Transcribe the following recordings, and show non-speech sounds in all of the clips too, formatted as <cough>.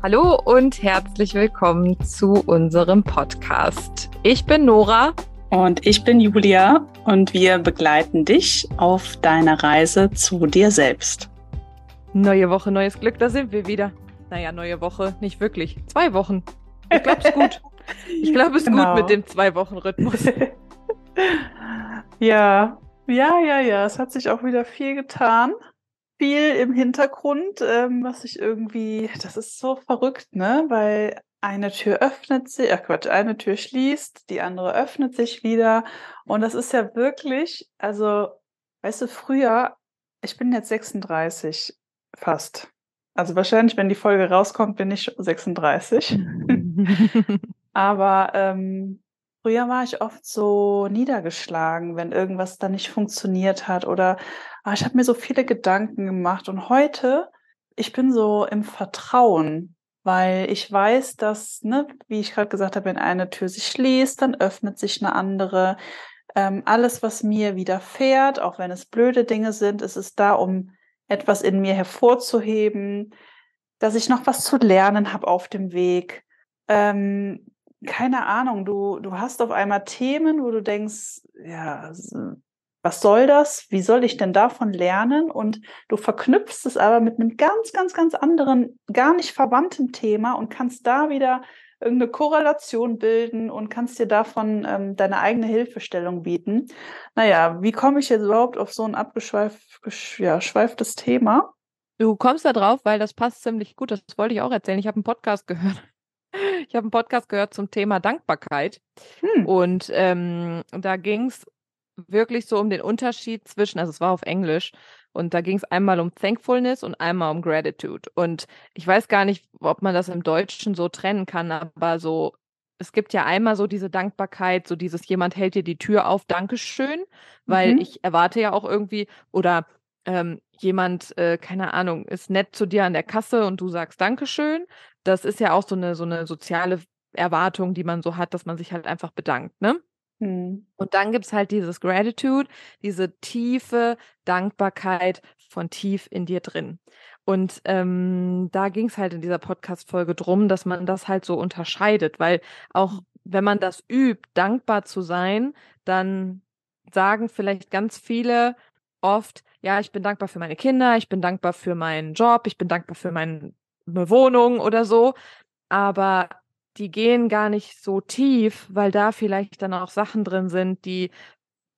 Hallo und herzlich willkommen zu unserem Podcast. Ich bin Nora. Und ich bin Julia und wir begleiten dich auf deiner Reise zu dir selbst. Neue Woche, neues Glück, da sind wir wieder. Naja, neue Woche, nicht wirklich. Zwei Wochen. Ich glaube, es gut. Ich glaube, es genau. gut mit dem Zwei-Wochen-Rhythmus. <laughs> ja, ja, ja, ja. Es hat sich auch wieder viel getan viel im Hintergrund, ähm, was ich irgendwie, das ist so verrückt, ne? Weil eine Tür öffnet sich, ach Quatsch, eine Tür schließt, die andere öffnet sich wieder. Und das ist ja wirklich, also, weißt du, früher, ich bin jetzt 36 fast. Also wahrscheinlich, wenn die Folge rauskommt, bin ich 36. <laughs> <laughs> Aber ähm, Früher war ich oft so niedergeschlagen, wenn irgendwas dann nicht funktioniert hat oder ah, ich habe mir so viele Gedanken gemacht und heute, ich bin so im Vertrauen, weil ich weiß, dass, ne, wie ich gerade gesagt habe, wenn eine Tür sich schließt, dann öffnet sich eine andere. Ähm, alles, was mir widerfährt, auch wenn es blöde Dinge sind, ist es da, um etwas in mir hervorzuheben, dass ich noch was zu lernen habe auf dem Weg. Ähm, keine Ahnung, du, du hast auf einmal Themen, wo du denkst, ja, was soll das? Wie soll ich denn davon lernen? Und du verknüpfst es aber mit einem ganz, ganz, ganz anderen, gar nicht verwandten Thema und kannst da wieder irgendeine Korrelation bilden und kannst dir davon ähm, deine eigene Hilfestellung bieten. Naja, wie komme ich jetzt überhaupt auf so ein abgeschweiftes ja, Thema? Du kommst da drauf, weil das passt ziemlich gut. Das wollte ich auch erzählen. Ich habe einen Podcast gehört. Ich habe einen Podcast gehört zum Thema Dankbarkeit. Hm. Und ähm, da ging es wirklich so um den Unterschied zwischen, also es war auf Englisch, und da ging es einmal um Thankfulness und einmal um Gratitude. Und ich weiß gar nicht, ob man das im Deutschen so trennen kann, aber so, es gibt ja einmal so diese Dankbarkeit, so dieses jemand hält dir die Tür auf, Dankeschön, weil mhm. ich erwarte ja auch irgendwie, oder ähm, jemand, äh, keine Ahnung, ist nett zu dir an der Kasse und du sagst Dankeschön das ist ja auch so eine, so eine soziale Erwartung, die man so hat, dass man sich halt einfach bedankt, ne? Mhm. Und dann gibt es halt dieses Gratitude, diese tiefe Dankbarkeit von tief in dir drin. Und ähm, da ging es halt in dieser Podcast-Folge drum, dass man das halt so unterscheidet, weil auch wenn man das übt, dankbar zu sein, dann sagen vielleicht ganz viele oft, ja, ich bin dankbar für meine Kinder, ich bin dankbar für meinen Job, ich bin dankbar für meinen eine Wohnung oder so, aber die gehen gar nicht so tief, weil da vielleicht dann auch Sachen drin sind, die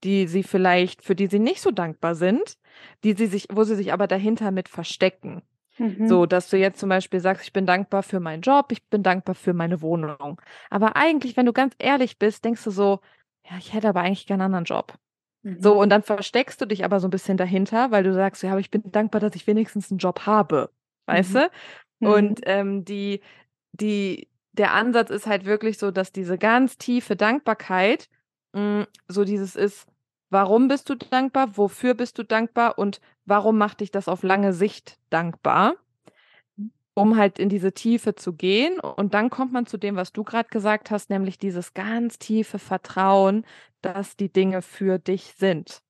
die sie vielleicht, für die sie nicht so dankbar sind, die sie sich, wo sie sich aber dahinter mit verstecken. Mhm. So, dass du jetzt zum Beispiel sagst, ich bin dankbar für meinen Job, ich bin dankbar für meine Wohnung. Aber eigentlich, wenn du ganz ehrlich bist, denkst du so, ja, ich hätte aber eigentlich gerne einen anderen Job. Mhm. So, und dann versteckst du dich aber so ein bisschen dahinter, weil du sagst, ja, aber ich bin dankbar, dass ich wenigstens einen Job habe. Weißt mhm. du? Mhm. Und ähm, die, die, der Ansatz ist halt wirklich so, dass diese ganz tiefe Dankbarkeit mh, hm, so dieses ist, warum bist du dankbar, wofür bist du dankbar und warum macht dich das auf lange Sicht dankbar, um halt in diese Tiefe zu gehen. Und dann kommt man zu dem, was du gerade gesagt hast, nämlich dieses ganz tiefe Vertrauen, dass die Dinge für dich sind,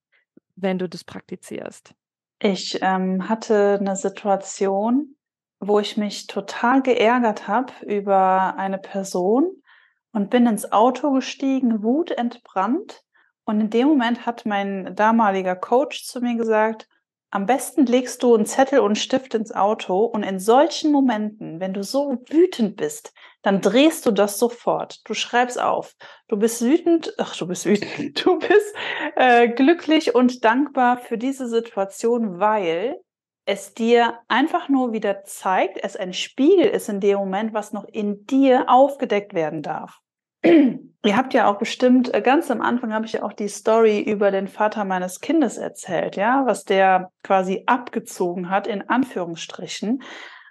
wenn du das praktizierst. Ich ähm, hatte eine Situation, wo ich mich total geärgert habe über eine Person und bin ins Auto gestiegen, wutentbrannt. Und in dem Moment hat mein damaliger Coach zu mir gesagt, am besten legst du einen Zettel und einen Stift ins Auto und in solchen Momenten, wenn du so wütend bist, dann drehst du das sofort. Du schreibst auf. Du bist wütend, ach, du bist wütend, <laughs> du bist äh, glücklich und dankbar für diese Situation, weil es dir einfach nur wieder zeigt, es ein Spiegel ist in dem Moment, was noch in dir aufgedeckt werden darf. <clears throat> Ihr habt ja auch bestimmt, äh, ganz am Anfang habe ich ja auch die Story über den Vater meines Kindes erzählt, ja, was der quasi abgezogen hat, in Anführungsstrichen.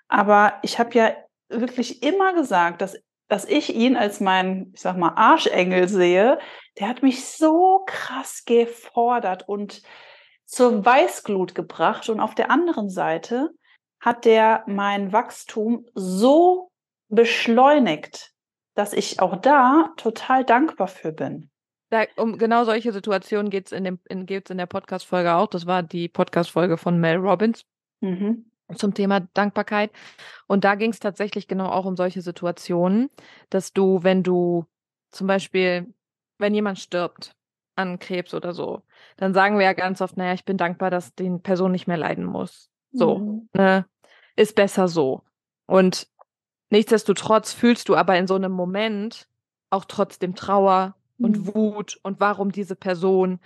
Aber ich habe ja wirklich immer gesagt, dass, dass ich ihn als mein, ich sag mal, Arschengel sehe. Der hat mich so krass gefordert und zur Weißglut gebracht und auf der anderen Seite hat der mein Wachstum so beschleunigt, dass ich auch da total dankbar für bin. Da, um genau solche Situationen geht es in, in, in der Podcast-Folge auch. Das war die Podcast-Folge von Mel Robbins. Mhm. zum Thema Dankbarkeit. Und da ging es tatsächlich genau auch um solche Situationen, dass du, wenn du zum Beispiel, wenn jemand stirbt an Krebs oder so, dann sagen wir ja ganz oft, naja, ich bin dankbar, dass die Person nicht mehr leiden muss. So, mhm. ne? Ist besser so. Und nichtsdestotrotz fühlst du aber in so einem Moment auch trotzdem Trauer mhm. und Wut und warum diese Person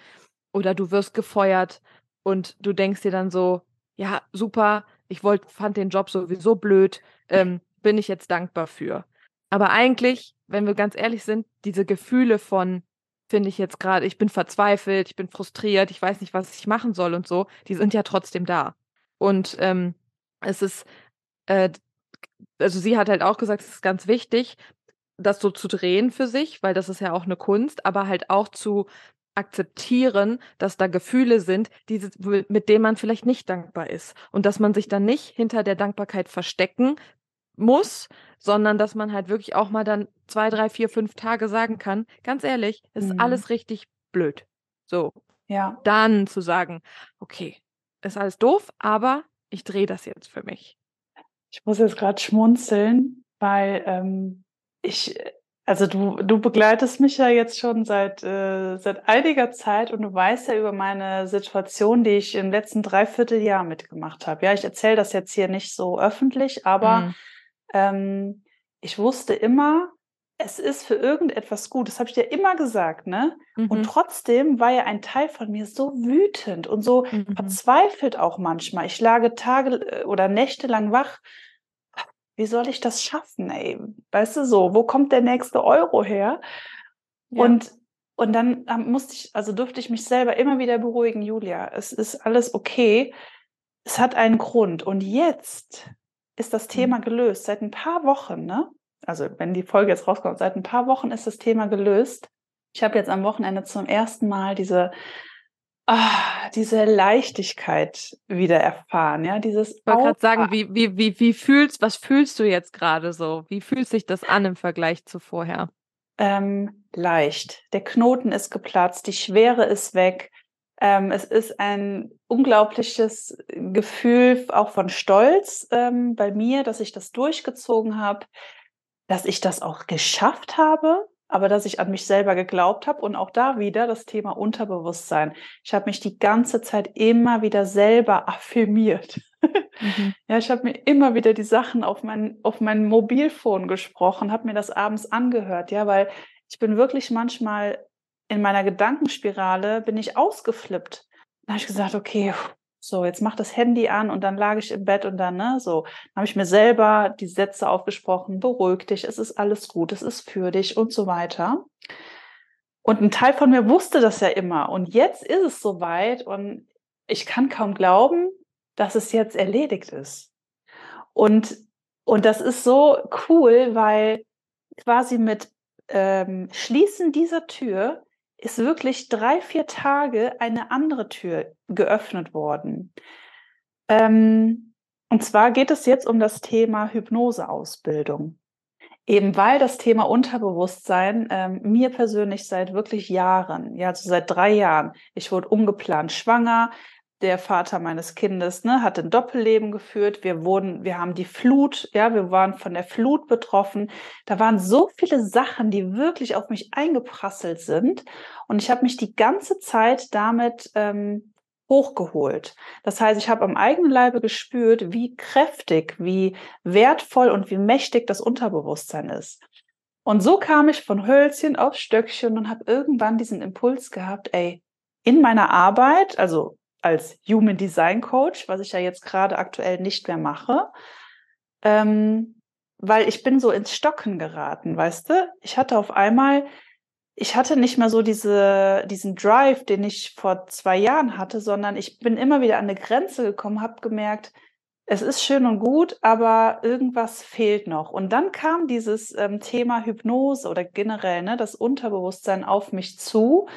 oder du wirst gefeuert und du denkst dir dann so, ja, super, ich wollte, fand den Job sowieso blöd, ähm, bin ich jetzt dankbar für. Aber eigentlich, wenn wir ganz ehrlich sind, diese Gefühle von, finde ich jetzt gerade, ich bin verzweifelt, ich bin frustriert, ich weiß nicht, was ich machen soll und so, die sind ja trotzdem da. Und ähm, es ist, äh, also sie hat halt auch gesagt, es ist ganz wichtig, das so zu drehen für sich, weil das ist ja auch eine Kunst, aber halt auch zu akzeptieren, dass da Gefühle sind, die, mit denen man vielleicht nicht dankbar ist. Und dass man sich dann nicht hinter der Dankbarkeit verstecken muss, sondern dass man halt wirklich auch mal dann zwei, drei, vier, fünf Tage sagen kann, ganz ehrlich, ist mhm. alles richtig blöd. So. Ja. Dann zu sagen, okay, ist alles doof, aber ich drehe das jetzt für mich. Ich muss jetzt gerade schmunzeln, weil ähm, ich also du, du begleitest mich ja jetzt schon seit, äh, seit einiger Zeit und du weißt ja über meine Situation, die ich im letzten Dreivierteljahr mitgemacht habe. Ja, ich erzähle das jetzt hier nicht so öffentlich, aber mhm. Ähm, ich wusste immer, es ist für irgendetwas gut. Das habe ich dir immer gesagt, ne? Mhm. Und trotzdem war ja ein Teil von mir so wütend und so mhm. verzweifelt auch manchmal. Ich lag Tage äh, oder Nächte lang wach wie soll ich das schaffen, ey? Weißt du so, wo kommt der nächste Euro her? Ja. Und, und dann musste ich, also durfte ich mich selber immer wieder beruhigen, Julia, es ist alles okay. Es hat einen Grund. Und jetzt ist das Thema mhm. gelöst. Seit ein paar Wochen, ne? Also, wenn die Folge jetzt rauskommt, seit ein paar Wochen ist das Thema gelöst. Ich habe jetzt am Wochenende zum ersten Mal diese ah, diese Leichtigkeit wieder erfahren, ja, dieses. Ich wollte gerade sagen, wie, wie, wie, wie fühlst, was fühlst du jetzt gerade so? Wie fühlt sich das an im Vergleich zu vorher? Ähm, leicht. Der Knoten ist geplatzt, die Schwere ist weg. Ähm, es ist ein unglaubliches Gefühl auch von Stolz ähm, bei mir, dass ich das durchgezogen habe, dass ich das auch geschafft habe, aber dass ich an mich selber geglaubt habe und auch da wieder das Thema Unterbewusstsein. Ich habe mich die ganze Zeit immer wieder selber affirmiert. Mhm. <laughs> Ja, ich habe mir immer wieder die Sachen auf mein, auf mein Mobilfon gesprochen, habe mir das abends angehört, ja, weil ich bin wirklich manchmal in meiner Gedankenspirale bin ich ausgeflippt. Da habe ich gesagt, okay, so, jetzt mach das Handy an und dann lag ich im Bett und dann, ne, so, habe ich mir selber die Sätze aufgesprochen, beruhig dich, es ist alles gut, es ist für dich und so weiter. Und ein Teil von mir wusste das ja immer. Und jetzt ist es soweit und ich kann kaum glauben, dass es jetzt erledigt ist. Und, und das ist so cool, weil quasi mit ähm, Schließen dieser Tür ist wirklich drei, vier Tage eine andere Tür geöffnet worden. Ähm, und zwar geht es jetzt um das Thema Hypnoseausbildung. Eben weil das Thema Unterbewusstsein ähm, mir persönlich seit wirklich Jahren, ja, also seit drei Jahren, ich wurde ungeplant schwanger, der Vater meines Kindes, ne, hat ein Doppelleben geführt. Wir wurden, wir haben die Flut, ja, wir waren von der Flut betroffen. Da waren so viele Sachen, die wirklich auf mich eingeprasselt sind. Und ich habe mich die ganze Zeit damit ähm, hochgeholt. Das heißt, ich habe am eigenen Leibe gespürt, wie kräftig, wie wertvoll und wie mächtig das Unterbewusstsein ist. Und so kam ich von Hölzchen auf Stöckchen und habe irgendwann diesen Impuls gehabt, ey, in meiner Arbeit, also als Human Design Coach, was ich ja jetzt gerade aktuell nicht mehr mache, ähm, weil ich bin so ins Stocken geraten, weißt du? Ich hatte auf einmal, ich hatte nicht mehr so diese, diesen Drive, den ich vor zwei Jahren hatte, sondern ich bin immer wieder an eine Grenze gekommen, habe gemerkt, es ist schön und gut, aber irgendwas fehlt noch. Und dann kam dieses ähm, Thema Hypnose oder generell ne, das Unterbewusstsein auf mich zu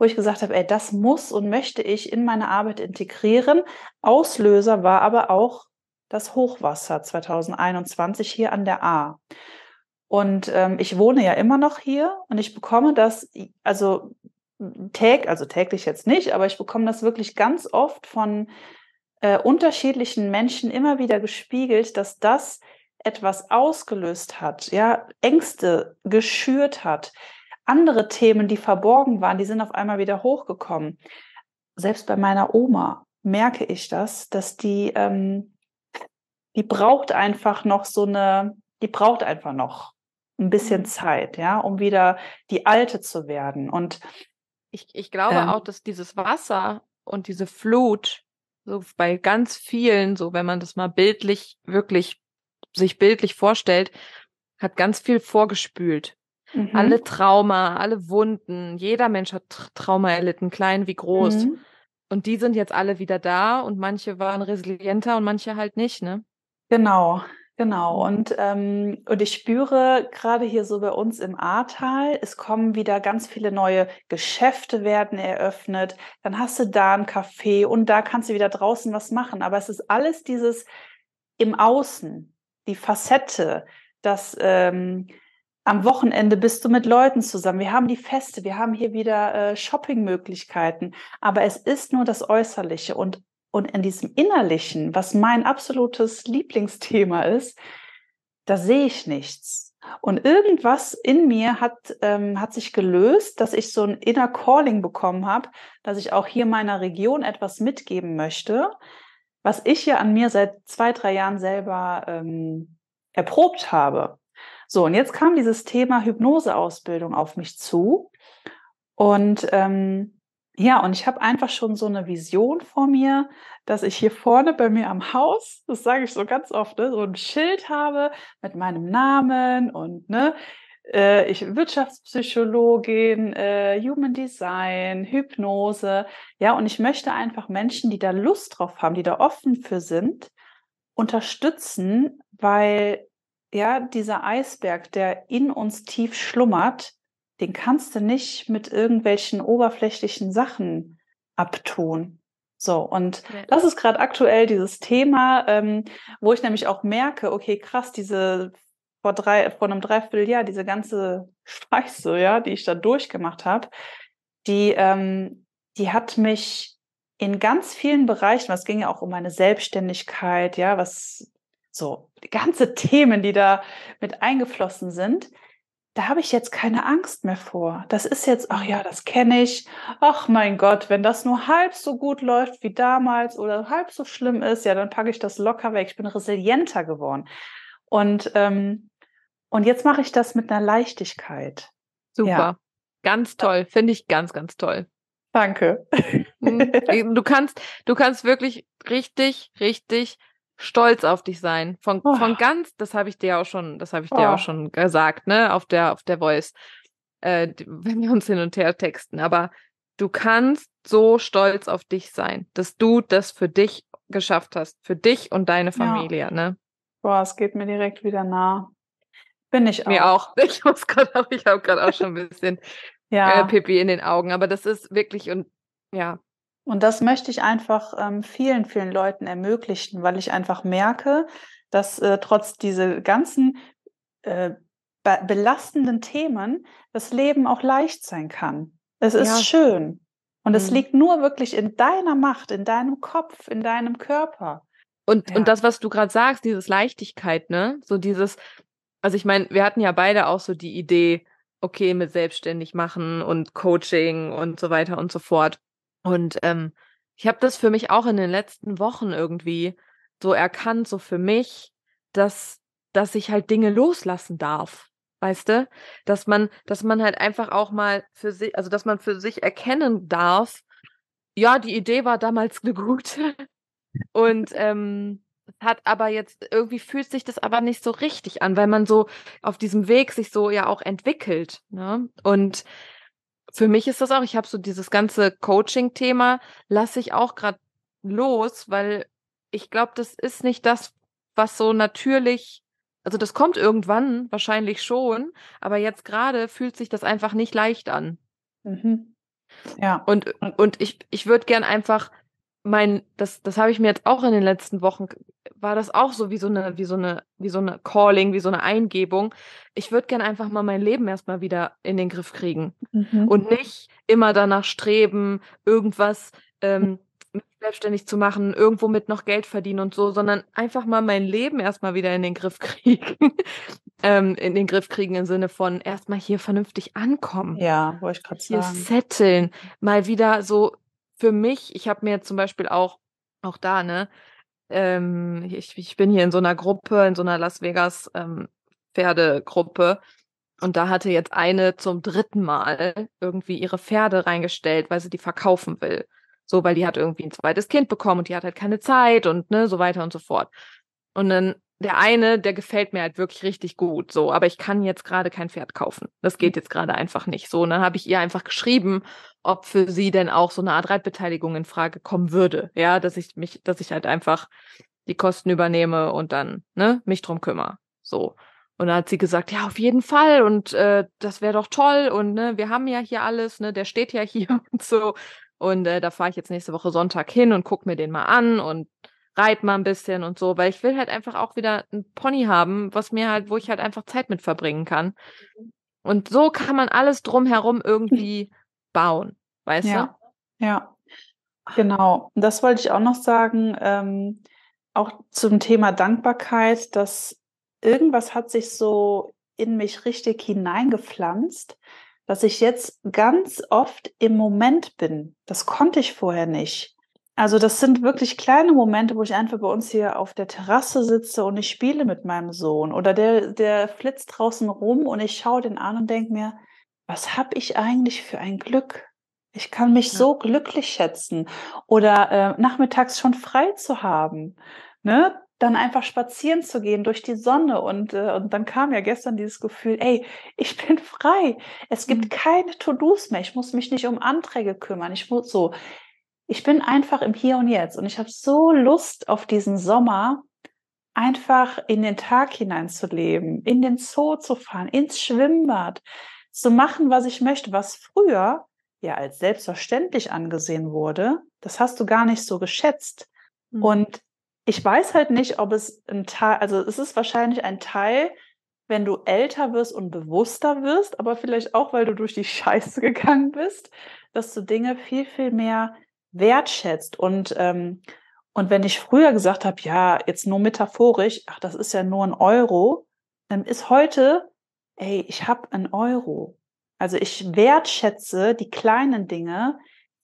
wo ich gesagt habe, ey, das muss und möchte ich in meine Arbeit integrieren. Auslöser war aber auch das Hochwasser 2021 hier an der A. Und ähm, ich wohne ja immer noch hier und ich bekomme das, also täglich, also täglich jetzt nicht, aber ich bekomme das wirklich ganz oft von äh, unterschiedlichen Menschen immer wieder gespiegelt, dass das etwas ausgelöst hat, ja, Ängste geschürt hat, andere Themen, die verborgen waren, die sind auf einmal wieder hochgekommen. Selbst bei meiner Oma merke ich das, dass die, ähm, die braucht einfach noch so eine, die braucht einfach noch ein bisschen mhm. Zeit, ja, um wieder die Alte zu werden. Und ich, ich glaube ähm, auch, dass dieses Wasser und diese Flut, so bei ganz vielen, so wenn man das mal bildlich, wirklich sich bildlich vorstellt, hat ganz viel vorgespült. Mhm. Alle Trauma, alle Wunden, jeder Mensch hat Trauma erlitten, klein wie groß. Mhm. Und die sind jetzt alle wieder da und manche waren resilienter und manche halt nicht, ne? Genau, genau. Und, ähm, und ich spüre gerade hier so bei uns im Ahrtal, es kommen wieder ganz viele neue Geschäfte werden eröffnet. Dann hast du da ein Café und da kannst du wieder draußen was machen. Aber es ist alles dieses im Außen, die Facette, das ähm, am Wochenende bist du mit Leuten zusammen. Wir haben die Feste, wir haben hier wieder äh, Shoppingmöglichkeiten, aber es ist nur das Äußerliche und und in diesem Innerlichen, was mein absolutes Lieblingsthema ist, da sehe ich nichts. Und irgendwas in mir hat, ähm, hat sich gelöst, dass ich so ein Inner Calling bekommen habe, dass ich auch hier meiner Region etwas mitgeben möchte, was ich ja an mir seit zwei, drei Jahren selber ähm, erprobt habe. So, und jetzt kam dieses Thema Hypnoseausbildung auf mich zu. Und ähm, ja, und ich habe einfach schon so eine Vision vor mir, dass ich hier vorne bei mir am Haus, das sage ich so ganz oft, ne, so ein Schild habe mit meinem Namen und ne, äh, ich Wirtschaftspsychologin, äh, Human Design, Hypnose, ja, und ich möchte einfach Menschen, die da Lust drauf haben, die da offen für sind, unterstützen, weil ja, dieser Eisberg, der in uns tief schlummert, den kannst du nicht mit irgendwelchen oberflächlichen Sachen abtun. So, und das ist gerade aktuell dieses Thema, ähm, wo ich nämlich auch merke, okay, krass, diese vor drei, vor einem Dreivierteljahr, diese ganze Scheiße, <laughs> ja, die ich da durchgemacht habe, die, ähm, die hat mich in ganz vielen Bereichen, was ging ja auch um meine Selbstständigkeit, ja, was so, die ganze <laughs> Themen, die da mit eingeflossen sind, da habe ich jetzt keine Angst mehr vor. Das ist jetzt, ach ja, das kenne ich. Ach mein Gott, wenn das nur halb so gut läuft wie damals oder halb so schlimm ist, ja, dann packe ich das locker weg. Ich bin resilienter geworden. Und, ähm, und jetzt mache ich das mit einer Leichtigkeit. Super. Ja. Ganz toll. Finde ich ganz, ganz toll. Danke. Mhm. <laughs> Du kannst, du kannst wirklich richtig, richtig stolz auf dich sein. Von, oh. von ganz, das habe ich dir auch schon, das habe ich dir oh. auch schon gesagt, ne, auf der, auf der Voice, äh, wenn wir uns hin und her texten. Aber du kannst so stolz auf dich sein, dass du das für dich geschafft hast, für dich und deine Familie, ja. ne? Boah, es geht mir direkt wieder nah. Bin ich auch. Mir auch. <laughs> Ich muss gerade auch, ich habe gerade auch schon ein bisschen <laughs> ja. äh, Pipi in den Augen, aber das ist wirklich und ja, und das möchte ich einfach ähm, vielen, vielen Leuten ermöglichen, weil ich einfach merke, dass äh, trotz diese ganzen äh, be belastenden Themen das Leben auch leicht sein kann. Es ist ja. schön. Und mhm. es liegt nur wirklich in deiner Macht, in deinem Kopf, in deinem Körper. Und, ja. und das, was du gerade sagst, dieses Leichtigkeit, ne? So dieses, also ich meine, wir hatten ja beide auch so die Idee, okay, mit selbstständig machen und Coaching und so weiter und so fort. Und ähm, ich habe das für mich auch in den letzten Wochen irgendwie so erkannt, so für mich, dass, dass ich halt Dinge loslassen darf. Weißt du? Dass man, dass man halt einfach auch mal für sich, also dass man für sich erkennen darf, ja, die Idee war damals <laughs> eine gute. Und ähm, hat aber jetzt, irgendwie fühlt sich das aber nicht so richtig an, weil man so auf diesem Weg sich so ja auch entwickelt. Ne? Und für mich ist das auch, ich habe so dieses ganze Coaching-Thema, lasse ich auch gerade los, weil ich glaube, das ist nicht das, was so natürlich, also das kommt irgendwann wahrscheinlich schon, aber jetzt gerade fühlt sich das einfach nicht leicht an. Mhm. Ja. Und, und ich, ich würde gern einfach mein, das, das habe ich mir jetzt auch in den letzten Wochen, war das auch so wie so eine, wie so eine, wie so eine Calling, wie so eine Eingebung. Ich würde gerne einfach mal mein Leben erstmal wieder in den Griff kriegen mhm. und nicht immer danach streben, irgendwas ähm, selbstständig zu machen, irgendwo mit noch Geld verdienen und so, sondern einfach mal mein Leben erstmal wieder in den Griff <laughs> kriegen. ähm, in den Griff kriegen im Sinne von erstmal hier vernünftig ankommen. Ja, wollte ich gerade sagen. Hier setteln. Mal wieder so für mich, ich habe mir zum Beispiel auch, auch da, ne, ähm, ich, ich bin hier in so einer Gruppe, in so einer Las Vegas ähm, Pferdegruppe. Und da hatte jetzt eine zum dritten Mal irgendwie ihre Pferde reingestellt, weil sie die verkaufen will. So, weil die hat irgendwie ein zweites Kind bekommen und die hat halt keine Zeit und ne, so weiter und so fort. Und dann der eine, der gefällt mir halt wirklich richtig gut, so, aber ich kann jetzt gerade kein Pferd kaufen. Das geht jetzt gerade einfach nicht so. Und dann habe ich ihr einfach geschrieben, ob für sie denn auch so eine Art Reitbeteiligung in Frage kommen würde. Ja, dass ich mich, dass ich halt einfach die Kosten übernehme und dann ne, mich drum kümmere. So. Und dann hat sie gesagt, ja, auf jeden Fall und äh, das wäre doch toll und ne, wir haben ja hier alles, ne, der steht ja hier <laughs> und so. Und äh, da fahre ich jetzt nächste Woche Sonntag hin und gucke mir den mal an und reite mal ein bisschen und so, weil ich will halt einfach auch wieder ein Pony haben, was mir halt, wo ich halt einfach Zeit mit verbringen kann. Und so kann man alles drumherum irgendwie <laughs> bauen, weißt ja. du? Ja, genau. Das wollte ich auch noch sagen, ähm, auch zum Thema Dankbarkeit, dass irgendwas hat sich so in mich richtig hineingepflanzt, dass ich jetzt ganz oft im Moment bin. Das konnte ich vorher nicht. Also das sind wirklich kleine Momente, wo ich einfach bei uns hier auf der Terrasse sitze und ich spiele mit meinem Sohn oder der, der flitzt draußen rum und ich schaue den an und denke mir, was habe ich eigentlich für ein Glück? Ich kann mich ja. so glücklich schätzen oder äh, nachmittags schon frei zu haben. Ne? dann einfach spazieren zu gehen durch die Sonne und, äh, und dann kam ja gestern dieses Gefühl, ey, ich bin frei. Es gibt mhm. keine To-Dos mehr. Ich muss mich nicht um Anträge kümmern. Ich muss so. Ich bin einfach im Hier und Jetzt und ich habe so Lust auf diesen Sommer, einfach in den Tag hineinzuleben, in den Zoo zu fahren, ins Schwimmbad, zu machen, was ich möchte, was früher ja als selbstverständlich angesehen wurde. Das hast du gar nicht so geschätzt. Mhm. Und ich weiß halt nicht, ob es ein Teil, also es ist wahrscheinlich ein Teil, wenn du älter wirst und bewusster wirst, aber vielleicht auch, weil du durch die <laughs> Scheiße gegangen bist, dass du Dinge viel, viel mehr wertschätzt. Und, ähm, und wenn ich früher gesagt habe, ja, jetzt nur metaphorisch, ach, das ist ja nur ein Euro, dann ist heute, ey, ich habe ein Euro. Also ich wertschätze die kleinen Dinge,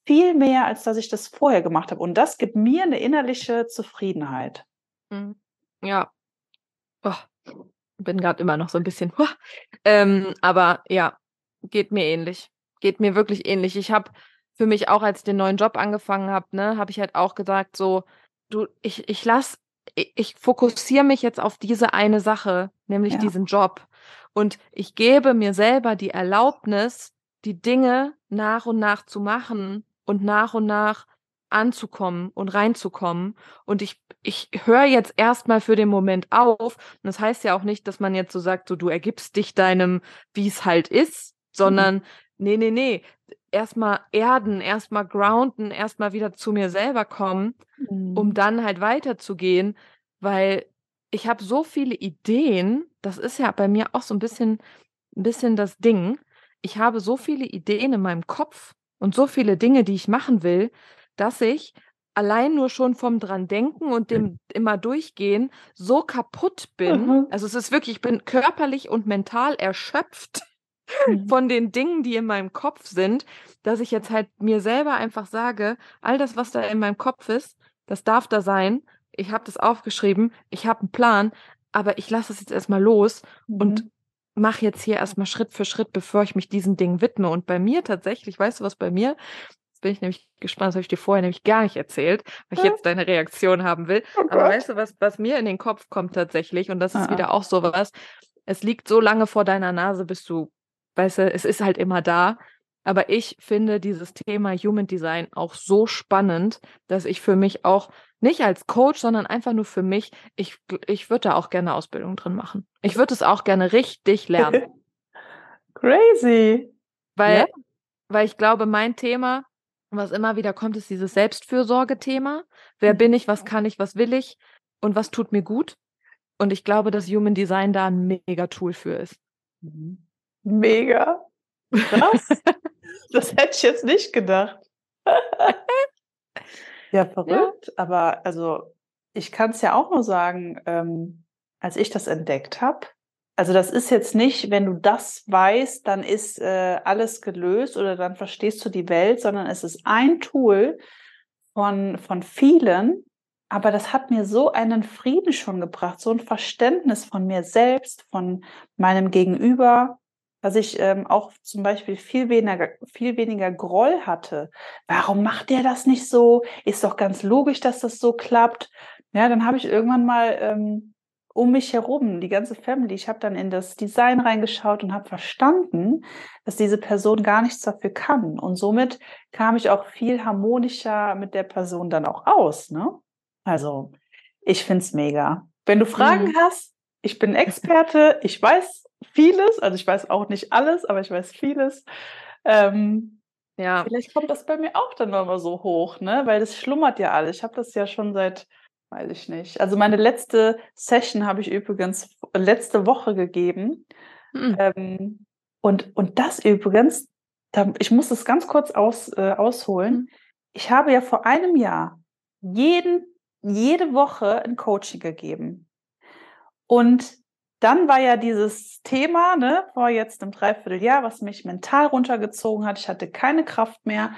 viel mehr, als dass ich das vorher gemacht habe. Und das gibt mir eine innerliche Zufriedenheit. Mhm. Ja. Oh, bin gerade immer noch so ein bisschen. Oh. Ähm, aber ja, geht mir ähnlich. Geht mir wirklich ähnlich. Ich habe für mich auch, als ich den neuen Job angefangen habe, ne, habe ich halt auch gesagt, so, du, ich, ich lass, ich, ich fokussiere mich jetzt auf diese eine Sache, nämlich ja. diesen Job. Und ich gebe mir selber die Erlaubnis, die Dinge nach und nach zu machen, und nach und nach anzukommen und reinzukommen. Und ich, ich höre jetzt erstmal für den Moment auf. Und das heißt ja auch nicht, dass man jetzt so sagt, so du ergibst dich deinem, wie es halt ist, sondern mhm. nee, nee, nee. Erstmal erden, erstmal grounden, erstmal wieder zu mir selber kommen, mhm. um dann halt weiterzugehen, weil ich habe so viele Ideen, das ist ja bei mir auch so ein bisschen, ein bisschen das Ding. Ich habe so viele Ideen in meinem Kopf und so viele Dinge, die ich machen will, dass ich allein nur schon vom dran denken und dem immer durchgehen so kaputt bin. Mhm. Also es ist wirklich, ich bin körperlich und mental erschöpft. Von den Dingen, die in meinem Kopf sind, dass ich jetzt halt mir selber einfach sage, all das, was da in meinem Kopf ist, das darf da sein. Ich habe das aufgeschrieben, ich habe einen Plan, aber ich lasse es jetzt erstmal los mhm. und mache jetzt hier erstmal Schritt für Schritt, bevor ich mich diesen Dingen widme. Und bei mir tatsächlich, weißt du, was bei mir? Jetzt bin ich nämlich gespannt, das habe ich dir vorher nämlich gar nicht erzählt, weil ich jetzt deine Reaktion haben will. Oh Aber weißt du, was, was mir in den Kopf kommt tatsächlich, und das ist ah. wieder auch sowas, es liegt so lange vor deiner Nase, bis du, weißt du, es ist halt immer da. Aber ich finde dieses Thema Human Design auch so spannend, dass ich für mich auch nicht als Coach, sondern einfach nur für mich, ich, ich würde da auch gerne Ausbildung drin machen. Ich würde es auch gerne richtig lernen. <laughs> Crazy. Weil, ja. weil ich glaube, mein Thema, was immer wieder kommt, ist dieses Selbstfürsorge-Thema. Wer mhm. bin ich, was kann ich, was will ich und was tut mir gut? Und ich glaube, dass Human Design da ein mega Tool für ist. Mhm. Mega. Krass. <laughs> Das hätte ich jetzt nicht gedacht. <laughs> Ja, verrückt. Ja. Aber also ich kann es ja auch nur sagen, ähm, als ich das entdeckt habe, also das ist jetzt nicht, wenn du das weißt, dann ist äh, alles gelöst oder dann verstehst du die Welt, sondern es ist ein Tool von, von vielen. Aber das hat mir so einen Frieden schon gebracht, so ein Verständnis von mir selbst, von meinem Gegenüber, dass ich ähm, auch zum Beispiel viel weniger, viel weniger Groll hatte. Warum macht der das nicht so? Ist doch ganz logisch, dass das so klappt. Ja, dann habe ich irgendwann mal ähm, um mich herum, die ganze Family. Ich habe dann in das Design reingeschaut und habe verstanden, dass diese Person gar nichts dafür kann. Und somit kam ich auch viel harmonischer mit der Person dann auch aus. Ne? Also, ich finde es mega. Wenn du Fragen mhm. hast, ich bin Experte, ich weiß vieles, also ich weiß auch nicht alles, aber ich weiß vieles. Ähm, ja. Vielleicht kommt das bei mir auch dann nochmal so hoch, ne? Weil das schlummert ja alles. Ich habe das ja schon seit Weiß ich nicht. Also meine letzte Session habe ich übrigens letzte Woche gegeben. Mhm. Ähm, und, und das übrigens, da, ich muss das ganz kurz aus, äh, ausholen. Mhm. Ich habe ja vor einem Jahr jeden, jede Woche ein Coaching gegeben. Und dann war ja dieses Thema, ne, vor jetzt einem Dreivierteljahr, was mich mental runtergezogen hat. Ich hatte keine Kraft mehr.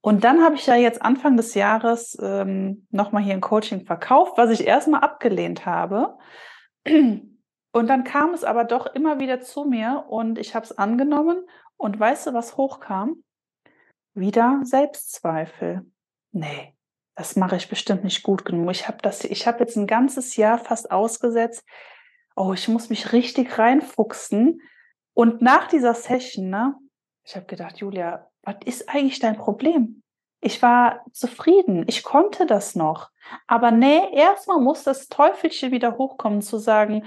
Und dann habe ich ja jetzt Anfang des Jahres ähm, nochmal hier ein Coaching verkauft, was ich erstmal abgelehnt habe. Und dann kam es aber doch immer wieder zu mir und ich habe es angenommen. Und weißt du, was hochkam? Wieder Selbstzweifel. Nee, das mache ich bestimmt nicht gut genug. Ich habe das, ich habe jetzt ein ganzes Jahr fast ausgesetzt. Oh, ich muss mich richtig reinfuchsen. Und nach dieser Session, ne, ich habe gedacht, Julia, was ist eigentlich dein Problem? Ich war zufrieden, ich konnte das noch. Aber nee, erstmal muss das Teufelchen wieder hochkommen, zu sagen,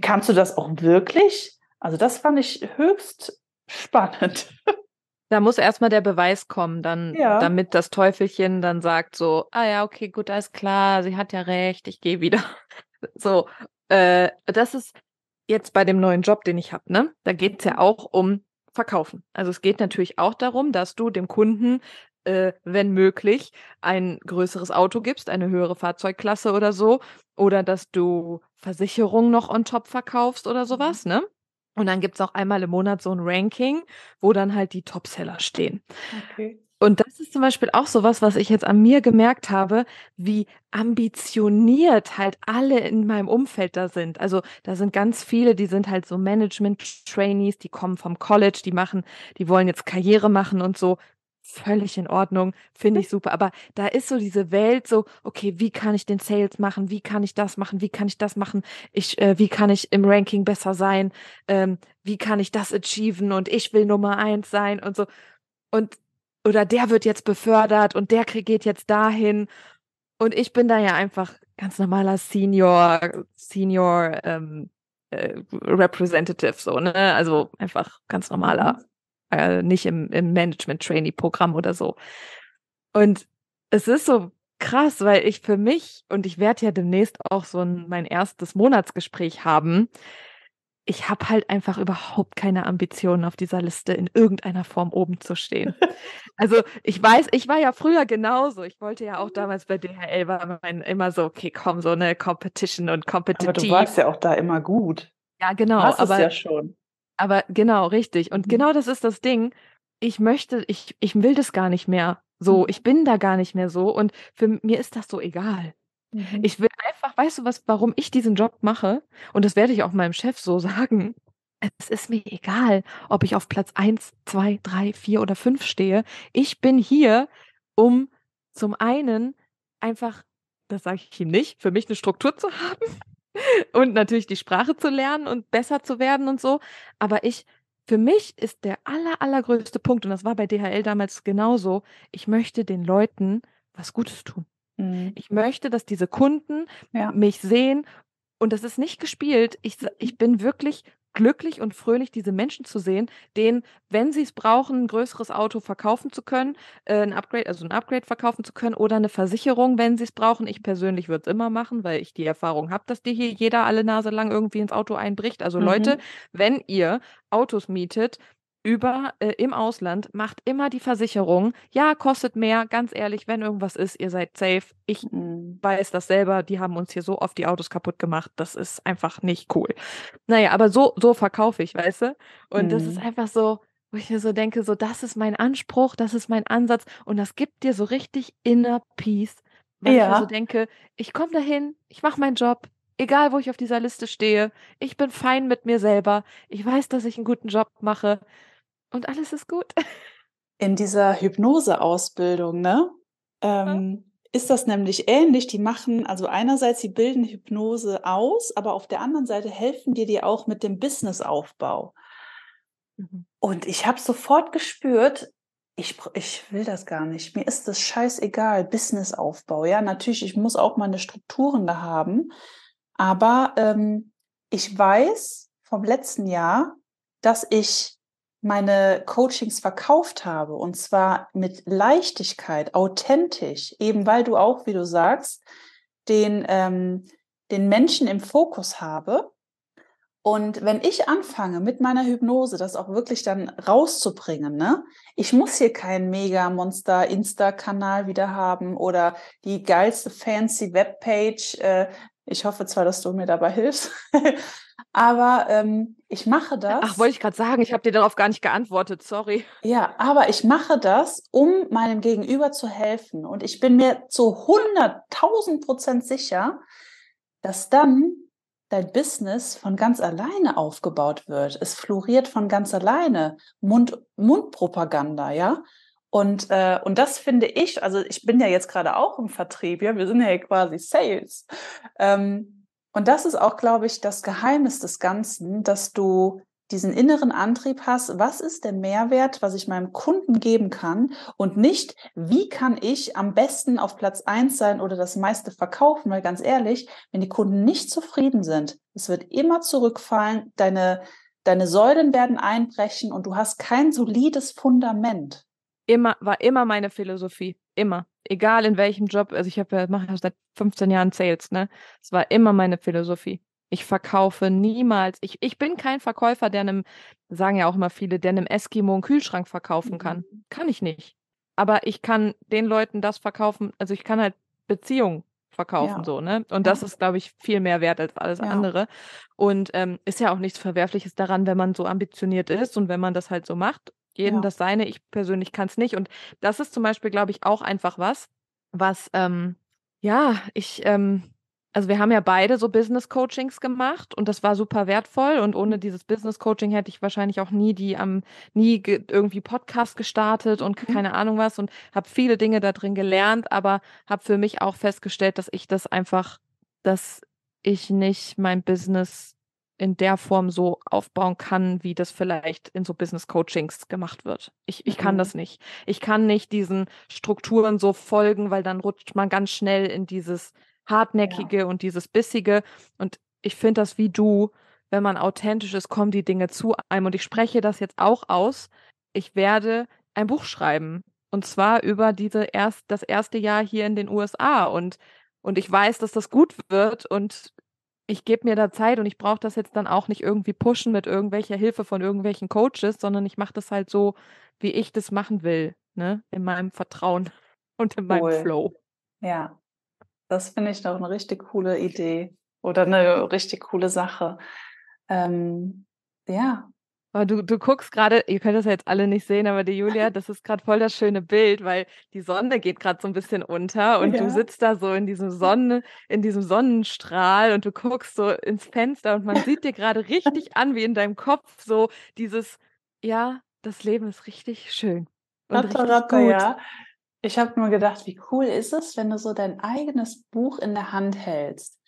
kannst du das auch wirklich? Also das fand ich höchst spannend. <laughs> Da muss erstmal der Beweis kommen, dann, ja. damit das Teufelchen dann sagt so, ah ja, okay, gut, alles klar, sie hat ja recht, ich gehe wieder. <laughs> So, äh, das ist jetzt bei dem neuen Job, den ich habe, ne? Da geht es ja auch um verkaufen. Also es geht natürlich auch darum, dass du dem Kunden, äh, wenn möglich, ein größeres Auto gibst, eine höhere Fahrzeugklasse oder so, oder dass du Versicherungen noch on top verkaufst oder mhm. sowas, ne? Und dann gibt es auch einmal im Monat so ein Ranking, wo dann halt die Topseller stehen. Okay. Und das ist zum Beispiel auch so was, was ich jetzt an mir gemerkt habe, wie ambitioniert halt alle in meinem Umfeld da sind. Also da sind ganz viele, die sind halt so Management-Trainees, die kommen vom College, die machen, die wollen jetzt Karriere machen und so. Völlig in Ordnung, finde ich super. Aber da ist so diese Welt so, okay, wie kann ich den Sales machen? Wie kann ich das machen? Wie kann ich das machen? Ich, äh, wie kann ich im Ranking besser sein? Ähm, wie kann ich das achieven? Und ich will Nummer eins sein und so. Und oder der wird jetzt befördert und der geht jetzt dahin. Und ich bin da ja einfach ganz normaler Senior, Senior ähm, äh, Representative, so, ne? Also einfach ganz normaler, äh, nicht im, im Management-Trainee-Programm oder so. Und es ist so krass, weil ich für mich, und ich werde ja demnächst auch so ein, mein erstes Monatsgespräch haben, ich habe halt einfach überhaupt keine Ambitionen auf dieser Liste in irgendeiner Form oben zu stehen. <laughs> also ich weiß, ich war ja früher genauso. Ich wollte ja auch mhm. damals bei DHL war mein, immer so, okay, komm, so eine Competition und Competitive. Aber du warst ja auch da immer gut. Ja, genau. Hast aber, es ja schon. Aber genau, richtig. Und mhm. genau das ist das Ding. Ich möchte, ich, ich will das gar nicht mehr so. Mhm. Ich bin da gar nicht mehr so. Und für mir ist das so egal. Mhm. Ich will einfach, weißt du was, warum ich diesen Job mache? Und das werde ich auch meinem Chef so <laughs> sagen. Es ist mir egal, ob ich auf Platz 1, 2, 3, 4 oder 5 stehe. Ich bin hier, um zum einen einfach, das sage ich ihm nicht, für mich eine Struktur zu haben <laughs> und natürlich die Sprache zu lernen und besser zu werden und so. Aber ich, für mich ist der aller, allergrößte Punkt, und das war bei DHL damals genauso, ich möchte den Leuten was Gutes tun. Mhm. Ich möchte, dass diese Kunden ja. mich sehen und das ist nicht gespielt. Ich, ich mhm. bin wirklich glücklich und fröhlich, diese Menschen zu sehen, denen, wenn sie es brauchen, ein größeres Auto verkaufen zu können, äh, ein Upgrade, also ein Upgrade verkaufen zu können oder eine Versicherung, wenn sie es brauchen. Ich persönlich würde es immer machen, weil ich die Erfahrung habe, dass dir hier jeder alle Nase lang irgendwie ins Auto einbricht. Also mhm. Leute, wenn ihr Autos mietet, über äh, im Ausland, macht immer die Versicherung. Ja, kostet mehr, ganz ehrlich, wenn irgendwas ist, ihr seid safe. Ich mhm. weiß das selber, die haben uns hier so oft die Autos kaputt gemacht. Das ist einfach nicht cool. Naja, aber so, so verkaufe ich, weißt du? Und mhm. das ist mhm. einfach so, wo ich mir so denke, so, das ist mein Anspruch, das ist mein Ansatz und das gibt dir so richtig inner Peace. Weil ja. ich mir so denke, ich komme dahin, ich mache meinen Job, egal wo ich auf dieser Liste stehe, ich bin fein mit mir selber, ich weiß, dass ich einen guten Job mache und alles ist gut. In dieser Hypnose-Ausbildung, ne? Ähm, ja. Ist das nämlich ähnlich? Die machen, also einerseits, sie bilden Hypnose aus, aber auf der anderen Seite helfen die dir auch mit dem Businessaufbau. Mhm. Und ich habe sofort gespürt, ich, ich will das gar nicht. Mir ist das scheißegal, Businessaufbau. Ja, natürlich, ich muss auch meine Strukturen da haben. Aber ähm, ich weiß vom letzten Jahr, dass ich meine Coachings verkauft habe und zwar mit Leichtigkeit, authentisch, eben weil du auch, wie du sagst, den, ähm, den Menschen im Fokus habe. Und wenn ich anfange mit meiner Hypnose, das auch wirklich dann rauszubringen, ne? Ich muss hier keinen mega Monster Insta-Kanal wieder haben oder die geilste fancy Webpage. Äh, ich hoffe zwar, dass du mir dabei hilfst, <laughs> aber ähm, ich mache das. Ach, wollte ich gerade sagen, ich habe dir darauf gar nicht geantwortet, sorry. Ja, aber ich mache das, um meinem Gegenüber zu helfen. Und ich bin mir zu 100.000 Prozent sicher, dass dann dein Business von ganz alleine aufgebaut wird. Es floriert von ganz alleine. Mund, Mundpropaganda, ja. Und, äh, und das finde ich, also ich bin ja jetzt gerade auch im Vertrieb, ja, wir sind ja quasi Sales. Ähm, und das ist auch, glaube ich, das Geheimnis des Ganzen, dass du diesen inneren Antrieb hast, was ist der Mehrwert, was ich meinem Kunden geben kann und nicht, wie kann ich am besten auf Platz eins sein oder das meiste verkaufen, weil ganz ehrlich, wenn die Kunden nicht zufrieden sind, es wird immer zurückfallen, deine, deine Säulen werden einbrechen und du hast kein solides Fundament immer, war immer meine Philosophie. Immer. Egal in welchem Job. Also ich habe ja, mache ja seit 15 Jahren Sales, ne? Es war immer meine Philosophie. Ich verkaufe niemals. Ich, ich bin kein Verkäufer, der einem, sagen ja auch immer viele, der einem Eskimo einen Kühlschrank verkaufen kann. Mhm. Kann ich nicht. Aber ich kann den Leuten das verkaufen, also ich kann halt Beziehungen verkaufen, ja. so, ne? Und das ist, glaube ich, viel mehr wert als alles ja. andere. Und ähm, ist ja auch nichts Verwerfliches daran, wenn man so ambitioniert ist und wenn man das halt so macht jeden ja. das seine. Ich persönlich kann es nicht. Und das ist zum Beispiel, glaube ich, auch einfach was, was, ähm, ja, ich, ähm, also wir haben ja beide so Business Coachings gemacht und das war super wertvoll und ohne dieses Business Coaching hätte ich wahrscheinlich auch nie die am nie irgendwie Podcast gestartet und mhm. keine Ahnung was und habe viele Dinge da drin gelernt, aber habe für mich auch festgestellt, dass ich das einfach, dass ich nicht mein Business in der Form so aufbauen kann, wie das vielleicht in so Business Coachings gemacht wird. Ich, ich kann mhm. das nicht. Ich kann nicht diesen Strukturen so folgen, weil dann rutscht man ganz schnell in dieses hartnäckige ja. und dieses bissige. Und ich finde das wie du, wenn man authentisch ist, kommen die Dinge zu einem. Und ich spreche das jetzt auch aus. Ich werde ein Buch schreiben. Und zwar über diese erst, das erste Jahr hier in den USA. Und, und ich weiß, dass das gut wird. Und ich gebe mir da Zeit und ich brauche das jetzt dann auch nicht irgendwie pushen mit irgendwelcher Hilfe von irgendwelchen Coaches, sondern ich mache das halt so, wie ich das machen will, ne? In meinem Vertrauen <laughs> und in meinem Flow. Ja, das finde ich doch eine richtig coole Idee oder eine richtig coole Sache. Ähm, ja, aber du, du guckst gerade, ihr könnt das ja jetzt alle nicht sehen, aber die Julia, <laughs> das ist gerade voll das schöne Bild, weil die Sonne geht gerade so ein bisschen unter und ja. du sitzt da so in diesem Sonne, in diesem Sonnenstrahl und du guckst so ins Fenster und man sieht dir gerade richtig an, wie in deinem Kopf so dieses, ja, das Leben ist richtig schön. Und Ratte, richtig Ratte, gut. ja. Ich habe nur gedacht, wie cool ist es, wenn du so dein eigenes Buch in der Hand hältst.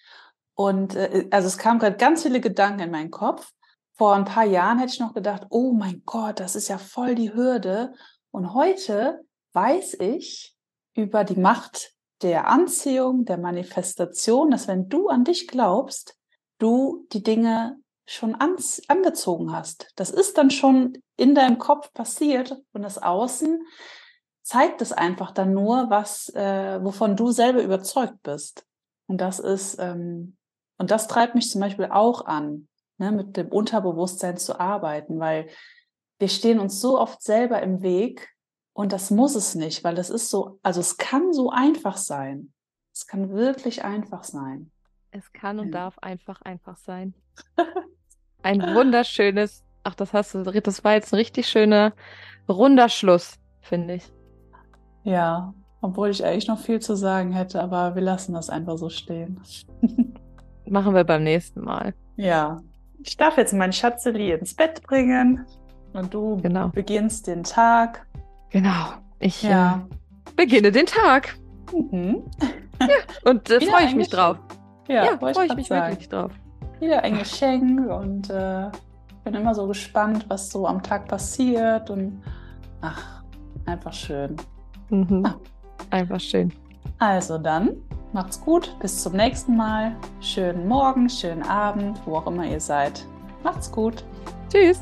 Und äh, also es kamen gerade ganz viele Gedanken in meinen Kopf vor ein paar Jahren hätte ich noch gedacht, oh mein Gott, das ist ja voll die Hürde. Und heute weiß ich über die Macht der Anziehung, der Manifestation, dass wenn du an dich glaubst, du die Dinge schon angezogen hast. Das ist dann schon in deinem Kopf passiert und das Außen zeigt es einfach dann nur, was, äh, wovon du selber überzeugt bist. Und das ist, ähm, und das treibt mich zum Beispiel auch an ne, mit dem Unterbewusstsein zu arbeiten, weil wir stehen uns so oft selber im Weg und das muss es nicht, weil es ist so, also es kann so einfach sein. Es kann wirklich einfach sein. Es kann und ja. darf einfach einfach sein. <laughs> Ein wunderschönes, ach, das hast du, das war jetzt ein richtig schöner, runder Schluss, finde ich. Ja, obwohl ich eigentlich noch viel zu sagen hätte, aber wir lassen das einfach so stehen. <laughs> Machen wir beim nächsten Mal. Ja. Ich darf jetzt mein Schatzeli ins Bett bringen und du genau. beginnst den Tag. Genau. Ich ja. äh, beginne den Tag. Mhm. Ja, und äh, freue ich mich drauf. Ja, ja freue ich mich sagen. wirklich drauf. Wieder ein Geschenk und äh, bin immer so gespannt, was so am Tag passiert und ach, einfach schön. Mhm. Ah. Einfach schön. Also dann, macht's gut, bis zum nächsten Mal. Schönen Morgen, schönen Abend, wo auch immer ihr seid. Macht's gut. Tschüss.